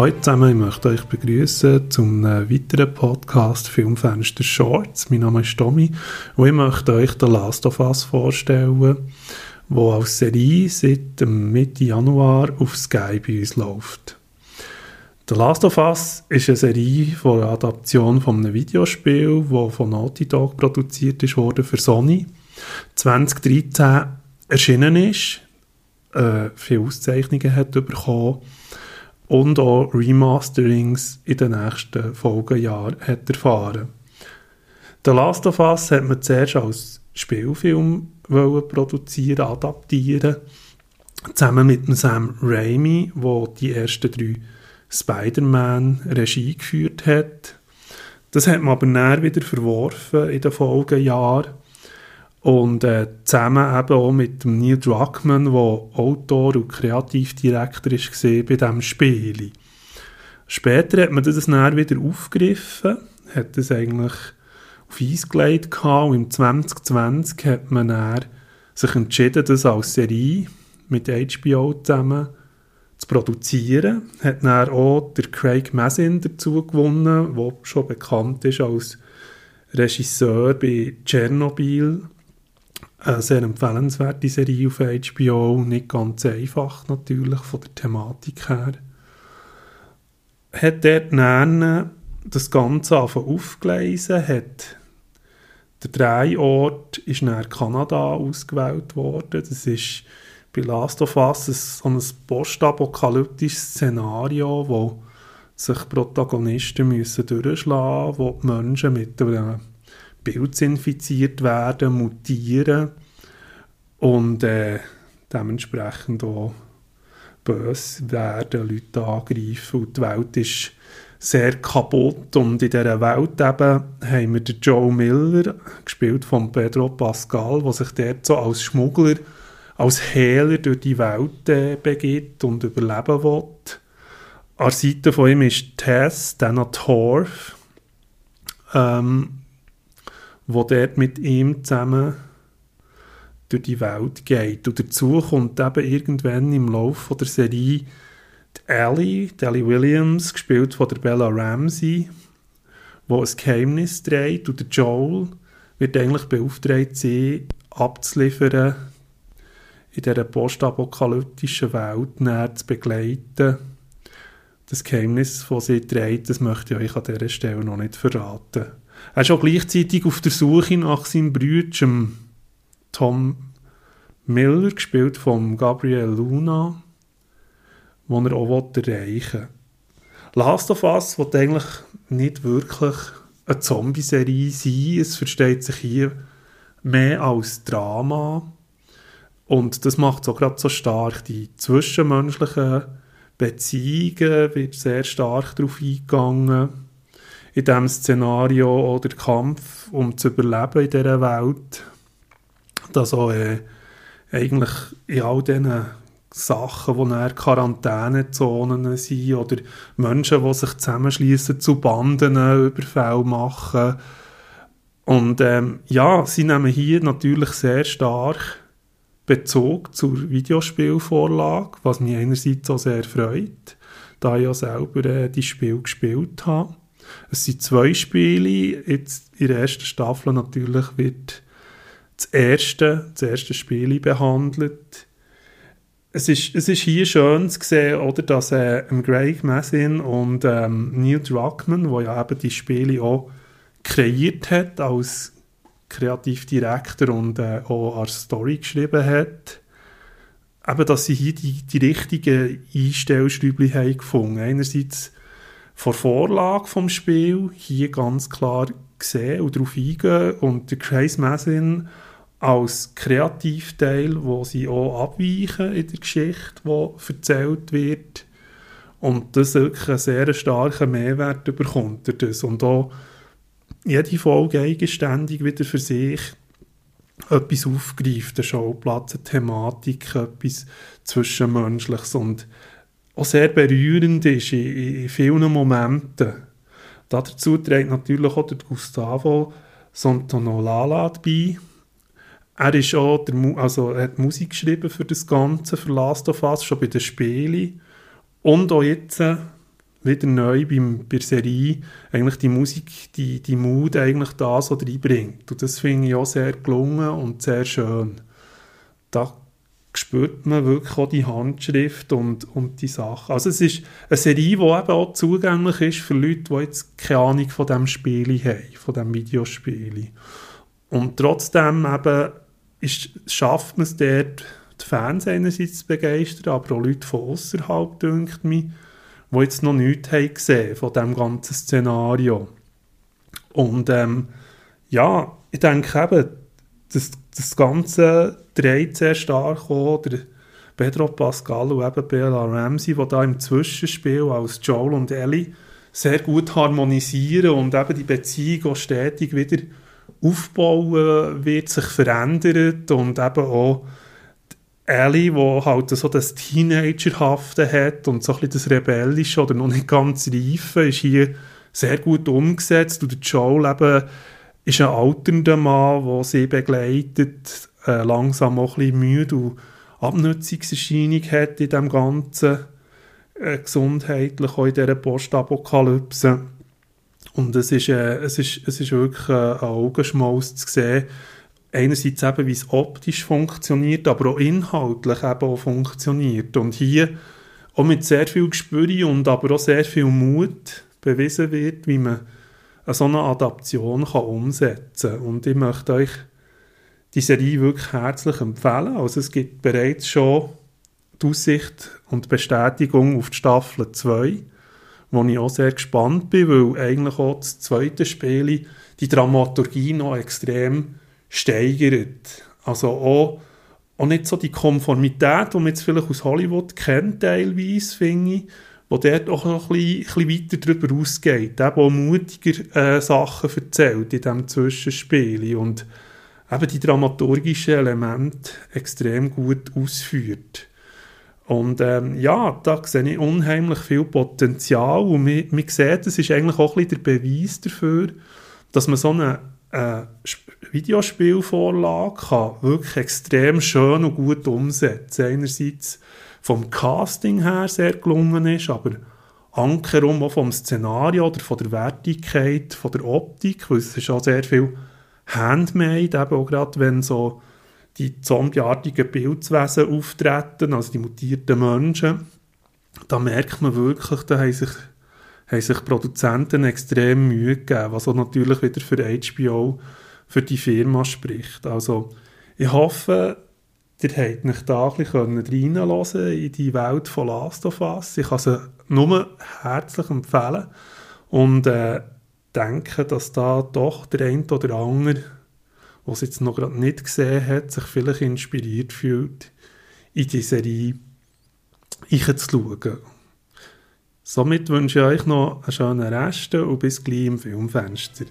Hallo zusammen, ich möchte euch begrüßen zum weiteren Podcast Filmfenster Shorts. Mein Name ist Tommy und ich möchte euch The Last of Us vorstellen, wo als Serie seit Mitte Januar auf Sky bei uns läuft. The Last of Us ist eine Serie von einer Adaption von einem Videospiel, das von Naughty Dog produziert worden für Sony. 2013 erschienen ist, äh, viele Auszeichnungen hat bekommen und auch Remasterings in den nächsten Folgejahren hat erfahren. The Last of Us hat man zuerst als Spielfilm produzieren, adaptieren, zusammen mit Sam Raimi, der die ersten drei Spider-Man Regie geführt hat. Das hat man aber näher wieder verworfen in den Folgejahren und äh, zusammen eben auch mit dem Neil Druckmann, der Autor und Kreativdirektor ist bei diesem Spiel. Später hat man das dann wieder aufgegriffen, hat das eigentlich auf Eis gelegt und im 2020 hat man sich entschieden, das als Serie mit HBO zusammen zu produzieren. Hat dann auch der Craig Mazin dazu gewonnen, der schon bekannt ist als Regisseur bei Tschernobyl eine sehr empfehlenswerte Serie auf HBO, nicht ganz einfach natürlich von der Thematik her. Hat dort dann das Ganze aufgelesen, hat der Drehort ist nach Kanada ausgewählt worden. Das ist bei Last of Us so ein postapokalyptisches Szenario, wo sich Protagonisten müssen durchschlagen müssen, wo die Menschen mit einem Pilze infiziert werden, mutieren und äh, dementsprechend auch böse werden, Leute angreifen und die Welt ist sehr kaputt und in dieser Welt eben haben wir den Joe Miller, gespielt von Pedro Pascal, der sich dort so als Schmuggler, als Hehler durch die Welt äh, begibt und überleben will. An der Seite von ihm ist Tess, Dana Torf, ähm, wo dort mit ihm zusammen durch die Welt geht. Und dazu kommt eben irgendwann im Laufe der Serie die Ellie, die Ellie Williams, gespielt von der Bella Ramsey, wo ein Geheimnis dreht und der Joel wird eigentlich beauftragt, sie abzuliefern, in dieser postapokalyptischen Welt näher zu begleiten. Das Geheimnis, das sie dreht, das möchte ich euch an dieser Stelle noch nicht verraten. Er ist auch gleichzeitig auf der Suche nach seinem Bruder, Tom Miller, gespielt von Gabriel Luna, den er auch erreichen will. Last of Us wird eigentlich nicht wirklich eine Zombie-Serie sein. Es versteht sich hier mehr als Drama. Und das macht es auch gerade so stark. Die zwischenmenschlichen Beziehungen wird sehr stark darauf eingegangen in diesem Szenario oder Kampf, um zu überleben in dieser Welt. Dass auch äh, eigentlich in all diesen Sachen, wo dann Quarantänezonen sind oder Menschen, die sich zusammenschließen zu Banden, Überfälle machen. Und ähm, ja, sie nehmen hier natürlich sehr stark Bezug zur Videospielvorlage, was mich einerseits auch sehr freut, da ich ja selber äh, die Spiel gespielt habe. Es sind zwei Spiele. Jetzt in der ersten Staffel natürlich wird das erste, das erste Spiel behandelt. Es ist, es ist hier schön zu sehen, oder, dass äh, Greg Massin und ähm, Neil Druckmann, der ja eben die Spiele auch kreiert hat als Kreativdirektor und äh, auch als Story geschrieben hat, eben, dass sie hier die, die richtigen Einstellschräubchen haben gefunden. Einerseits von Vorlage vom Spiel hier ganz klar sehen und darauf eingehen. Und der Grace Massin als Kreativteil, wo sie auch abweichen in der Geschichte, die erzählt wird und das wirklich einen sehr starken Mehrwert bekommt das. Und auch jede Folge eigenständig wieder für sich etwas aufgreift, der Schauplatz, eine Thematik, etwas Zwischenmenschliches. Und auch sehr berührend ist in, in vielen Momenten. Dazu trägt natürlich auch der Gustavo Santonolala bei. Er ist auch der, also er hat Musik geschrieben für das Ganze, für Last of Us, schon bei den Spielen. Und auch jetzt, wieder neu beim, bei der Serie eigentlich die Musik, die, die Mut eigentlich da so reinbringt. Und das finde ich auch sehr gelungen und sehr schön. Da spürt man wirklich auch die Handschrift und, und die Sachen. Also es ist eine Serie, die eben auch zugänglich ist für Leute, die jetzt keine Ahnung von diesem Spiel haben, von diesem Videospiel. Und trotzdem eben ist, schafft man es dort, die Fans einerseits zu begeistern, aber auch Leute von außerhalb, denkt mich, die jetzt noch nichts haben gesehen von diesem ganzen Szenario. Und ähm, ja, ich denke eben, das, das Ganze dreht sehr stark auch der Pedro Pascal und eben Bella Ramsey, die da im Zwischenspiel als Joel und Ellie sehr gut harmonisieren und eben die Beziehung auch stetig wieder aufbauen wird, sich verändert und eben auch Ellie, die halt so das Teenagerhafte hat und so ein bisschen das Rebellische oder noch nicht ganz reife, ist hier sehr gut umgesetzt und Joel eben ist ein alternder Mann, der sie begleitet, äh, langsam auch ein bisschen müde und Abnutzungserscheinung hat in dem Ganzen, äh, gesundheitlich auch in dieser Postapokalypse. Und es ist, äh, es ist, es ist wirklich äh, ein Augenschmaus zu sehen, einerseits eben, wie es optisch funktioniert, aber auch inhaltlich eben auch funktioniert. Und hier auch mit sehr viel Gespür und aber auch sehr viel Mut bewiesen wird, wie man eine so eine Adaption kann umsetzen kann. Und ich möchte euch die Serie wirklich herzlich empfehlen. Also es gibt bereits schon die Aussicht und Bestätigung auf die Staffel 2, wo ich auch sehr gespannt bin, weil eigentlich auch das zweite Spiel die Dramaturgie noch extrem steigert. Also auch, auch nicht so die Konformität, die man jetzt vielleicht aus Hollywood kennt teilweise, finde ich, wo dort auch noch ein bisschen, weiter darüber ausgeht, eben auch mutiger äh, Sachen erzählt in diesem Zwischenspiel und eben die dramaturgischen Elemente extrem gut ausführt. Und ähm, ja, da sehe ich unheimlich viel Potenzial und man, man sieht, das ist eigentlich auch ein bisschen der Beweis dafür, dass man so eine äh, Videospielvorlage kann wirklich extrem schön und gut umsetzen. Einerseits vom Casting her sehr gelungen ist, aber ankerum auch vom Szenario oder von der Wertigkeit, von der Optik, weil es ist auch sehr viel Handmade, eben auch gerade wenn so die zombieartigen Bildwesen auftreten, also die mutierten Menschen, da merkt man wirklich, da haben sich, haben sich Produzenten extrem Mühe gegeben, was auch natürlich wieder für HBO, für die Firma spricht. Also ich hoffe, Ihr habt euch da ein bisschen reinlassen in die Welt von Last of Us. Ich kann sie nur herzlich empfehlen und äh, denke, dass da doch der eine oder andere, der es jetzt noch gerade nicht gesehen hat, sich vielleicht inspiriert fühlt, in die Serie reinzuschauen. Somit wünsche ich euch noch einen schönen Rest und bis gleich im Filmfenster.